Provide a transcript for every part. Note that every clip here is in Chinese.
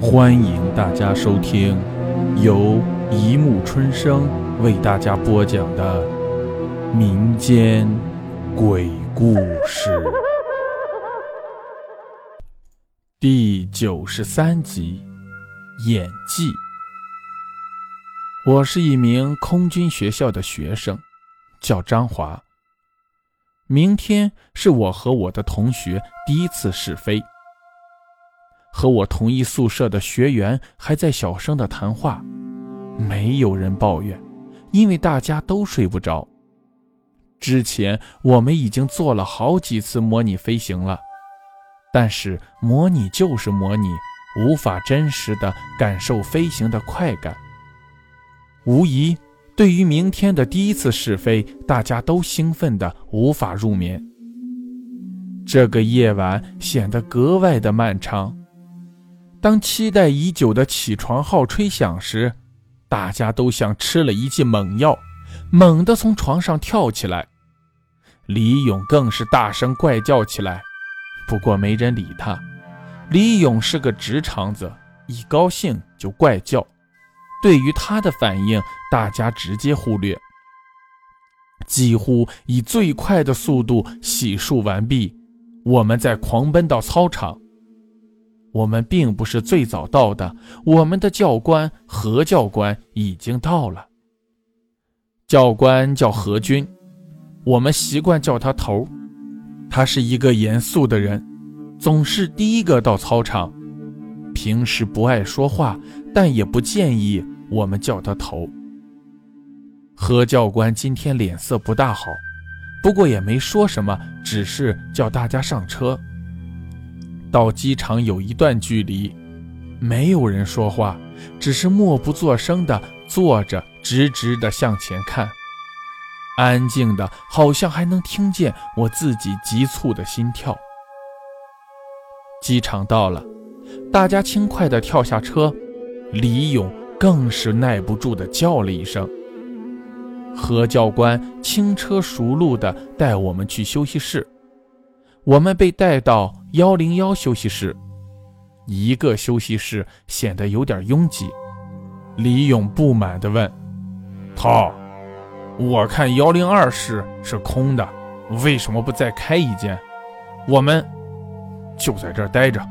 欢迎大家收听由一木春生为大家播讲的民间鬼故事第九十三集《演技》。我是一名空军学校的学生，叫张华。明天是我和我的同学第一次试飞。和我同一宿舍的学员还在小声的谈话，没有人抱怨，因为大家都睡不着。之前我们已经做了好几次模拟飞行了，但是模拟就是模拟，无法真实的感受飞行的快感。无疑，对于明天的第一次试飞，大家都兴奋的无法入眠。这个夜晚显得格外的漫长。当期待已久的起床号吹响时，大家都像吃了一剂猛药，猛地从床上跳起来。李勇更是大声怪叫起来，不过没人理他。李勇是个直肠子，一高兴就怪叫。对于他的反应，大家直接忽略。几乎以最快的速度洗漱完毕，我们再狂奔到操场。我们并不是最早到的，我们的教官何教官已经到了。教官叫何军，我们习惯叫他头。他是一个严肃的人，总是第一个到操场。平时不爱说话，但也不建议我们叫他头。何教官今天脸色不大好，不过也没说什么，只是叫大家上车。到机场有一段距离，没有人说话，只是默不作声地坐着，直直地向前看，安静的，好像还能听见我自己急促的心跳。机场到了，大家轻快地跳下车，李勇更是耐不住地叫了一声。何教官轻车熟路地带我们去休息室。我们被带到幺零幺休息室，一个休息室显得有点拥挤。李勇不满地问：“涛，我看幺零二室是空的，为什么不再开一间？我们就在这儿待着。”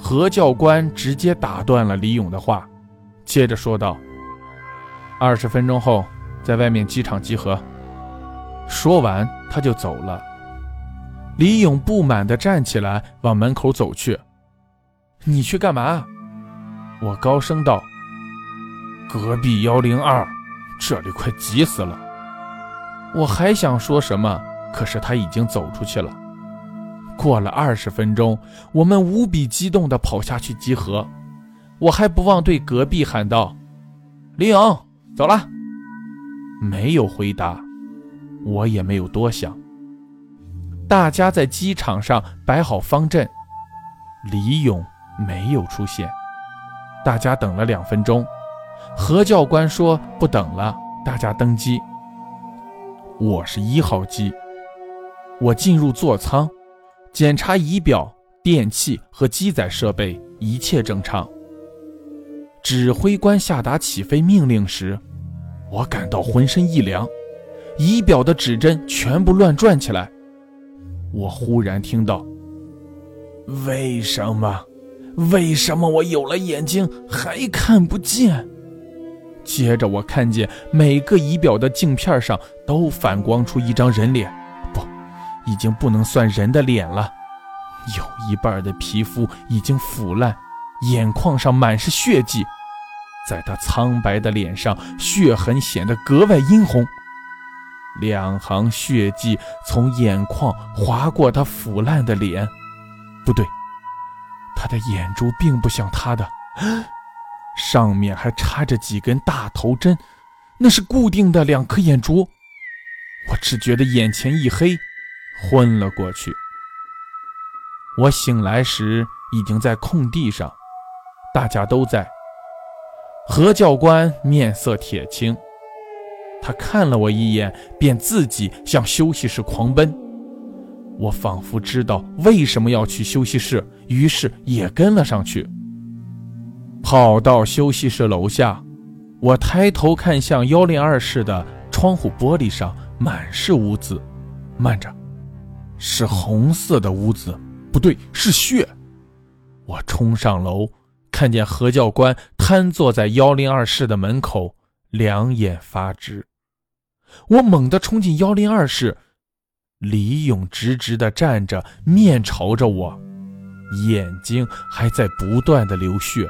何教官直接打断了李勇的话，接着说道：“二十分钟后在外面机场集合。”说完，他就走了。李勇不满地站起来，往门口走去。“你去干嘛？”我高声道。“隔壁幺零二，这里快急死了。”我还想说什么，可是他已经走出去了。过了二十分钟，我们无比激动地跑下去集合。我还不忘对隔壁喊道：“李勇，走了。”没有回答，我也没有多想。大家在机场上摆好方阵，李勇没有出现。大家等了两分钟，何教官说不等了，大家登机。我是一号机，我进入座舱，检查仪表、电器和机载设备，一切正常。指挥官下达起飞命令时，我感到浑身一凉，仪表的指针全部乱转起来。我忽然听到：“为什么？为什么我有了眼睛还看不见？”接着我看见每个仪表的镜片上都反光出一张人脸，不，已经不能算人的脸了，有一半的皮肤已经腐烂，眼眶上满是血迹，在他苍白的脸上，血痕显得格外殷红。两行血迹从眼眶划过他腐烂的脸，不对，他的眼珠并不像他的，上面还插着几根大头针，那是固定的两颗眼珠。我只觉得眼前一黑，昏了过去。我醒来时已经在空地上，大家都在。何教官面色铁青。他看了我一眼，便自己向休息室狂奔。我仿佛知道为什么要去休息室，于是也跟了上去。跑到休息室楼下，我抬头看向幺零二室的窗户玻璃上，满是污渍。慢着，是红色的污渍，不对，是血。我冲上楼，看见何教官瘫坐在幺零二室的门口，两眼发直。我猛地冲进幺零二室，李勇直直地站着，面朝着我，眼睛还在不断的流血。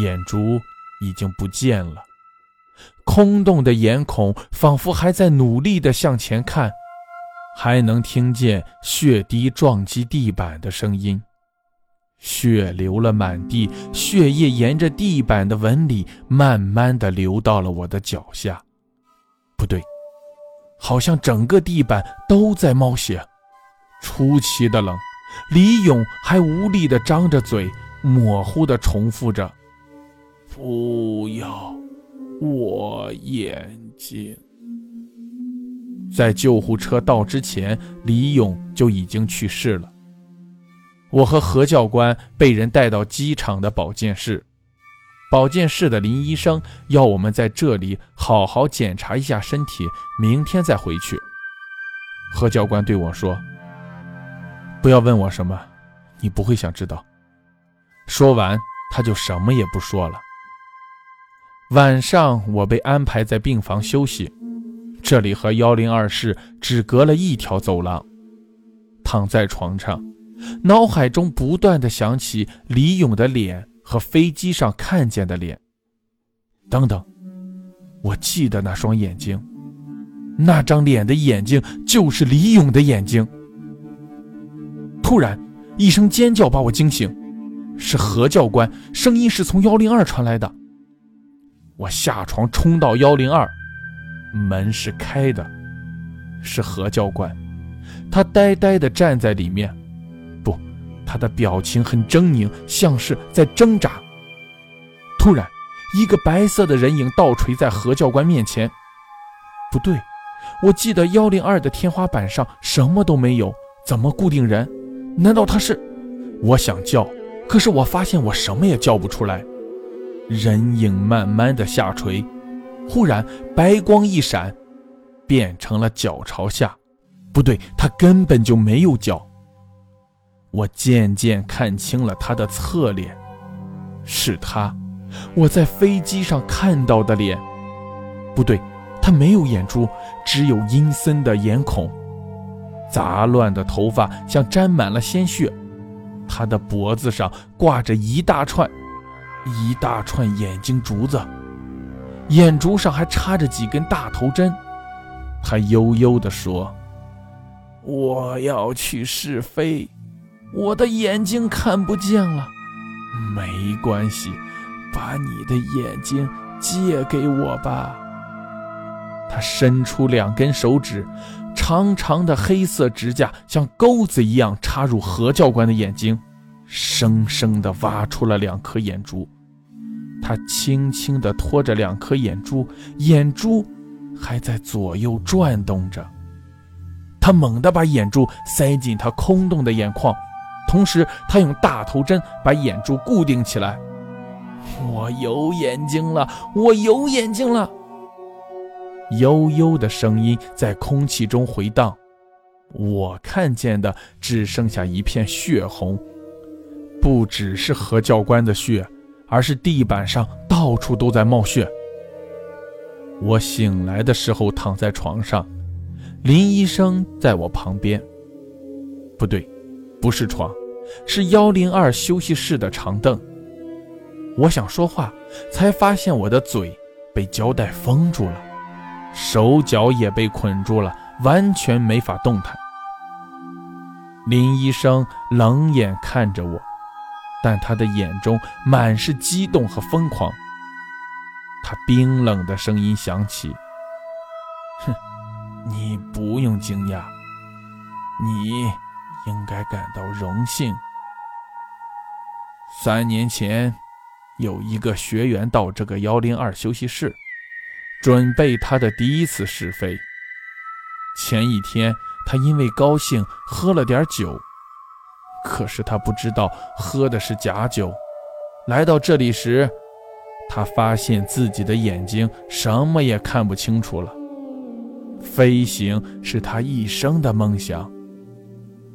眼珠已经不见了，空洞的眼孔仿佛还在努力地向前看，还能听见血滴撞击地板的声音。血流了满地，血液沿着地板的纹理慢慢地流到了我的脚下。不对，好像整个地板都在冒血，出奇的冷。李勇还无力地张着嘴，模糊地重复着。不要我眼睛！在救护车到之前，李勇就已经去世了。我和何教官被人带到机场的保健室，保健室的林医生要我们在这里好好检查一下身体，明天再回去。何教官对我说：“不要问我什么，你不会想知道。”说完，他就什么也不说了。晚上，我被安排在病房休息。这里和幺零二室只隔了一条走廊。躺在床上，脑海中不断的想起李勇的脸和飞机上看见的脸。等等，我记得那双眼睛，那张脸的眼睛就是李勇的眼睛。突然，一声尖叫把我惊醒，是何教官，声音是从幺零二传来的。我下床冲到幺零二，门是开的，是何教官，他呆呆地站在里面，他的表情很狰狞，像是在挣扎。突然，一个白色的人影倒垂在何教官面前。不对，我记得幺零二的天花板上什么都没有，怎么固定人？难道他是？我想叫，可是我发现我什么也叫不出来。人影慢慢的下垂，忽然白光一闪，变成了脚朝下。不对，他根本就没有脚。我渐渐看清了他的侧脸，是他，我在飞机上看到的脸。不对，他没有眼珠，只有阴森的眼孔，杂乱的头发像沾满了鲜血，他的脖子上挂着一大串。一大串眼睛珠子，眼珠上还插着几根大头针。他悠悠地说：“我要去试飞，我的眼睛看不见了。没关系，把你的眼睛借给我吧。”他伸出两根手指，长长的黑色指甲像钩子一样插入何教官的眼睛。生生地挖出了两颗眼珠，他轻轻地托着两颗眼珠，眼珠还在左右转动着。他猛地把眼珠塞进他空洞的眼眶，同时他用大头针把眼珠固定起来。我有眼睛了，我有眼睛了！悠悠的声音在空气中回荡。我看见的只剩下一片血红。不只是何教官的血，而是地板上到处都在冒血。我醒来的时候躺在床上，林医生在我旁边。不对，不是床，是幺零二休息室的长凳。我想说话，才发现我的嘴被胶带封住了，手脚也被捆住了，完全没法动弹。林医生冷眼看着我。但他的眼中满是激动和疯狂。他冰冷的声音响起：“哼，你不用惊讶，你应该感到荣幸。三年前，有一个学员到这个幺零二休息室，准备他的第一次试飞。前一天，他因为高兴喝了点酒。”可是他不知道喝的是假酒，来到这里时，他发现自己的眼睛什么也看不清楚了。飞行是他一生的梦想，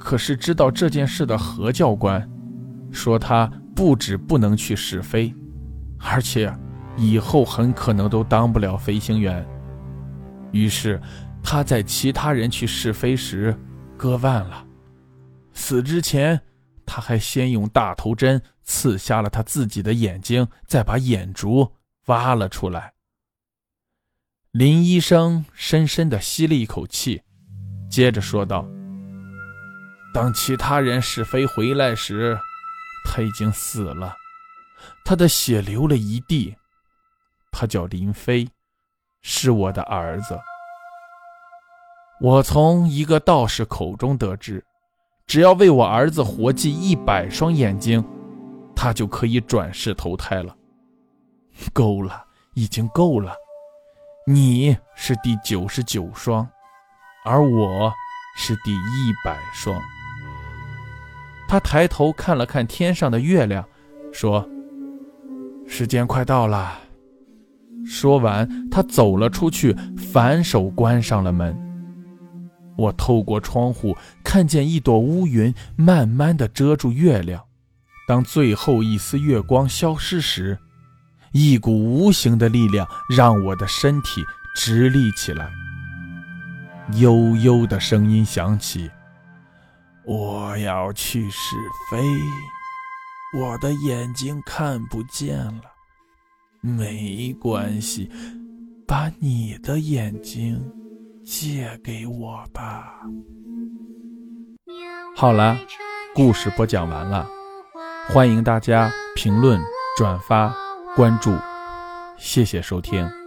可是知道这件事的何教官说他不止不能去试飞，而且以后很可能都当不了飞行员。于是他在其他人去试飞时割腕了。死之前，他还先用大头针刺瞎了他自己的眼睛，再把眼珠挖了出来。林医生深深地吸了一口气，接着说道：“当其他人试飞回来时，他已经死了，他的血流了一地。他叫林飞，是我的儿子。我从一个道士口中得知，只要为我儿子活祭一百双眼睛，他就可以转世投胎了。够了，已经够了。”你是第九十九双，而我是第一百双。他抬头看了看天上的月亮，说：“时间快到了。”说完，他走了出去，反手关上了门。我透过窗户看见一朵乌云慢慢的遮住月亮，当最后一丝月光消失时。一股无形的力量让我的身体直立起来。悠悠的声音响起：“我要去试飞，我的眼睛看不见了。没关系，把你的眼睛借给我吧。”好了，故事播讲完了，欢迎大家评论、转发。关注，谢谢收听。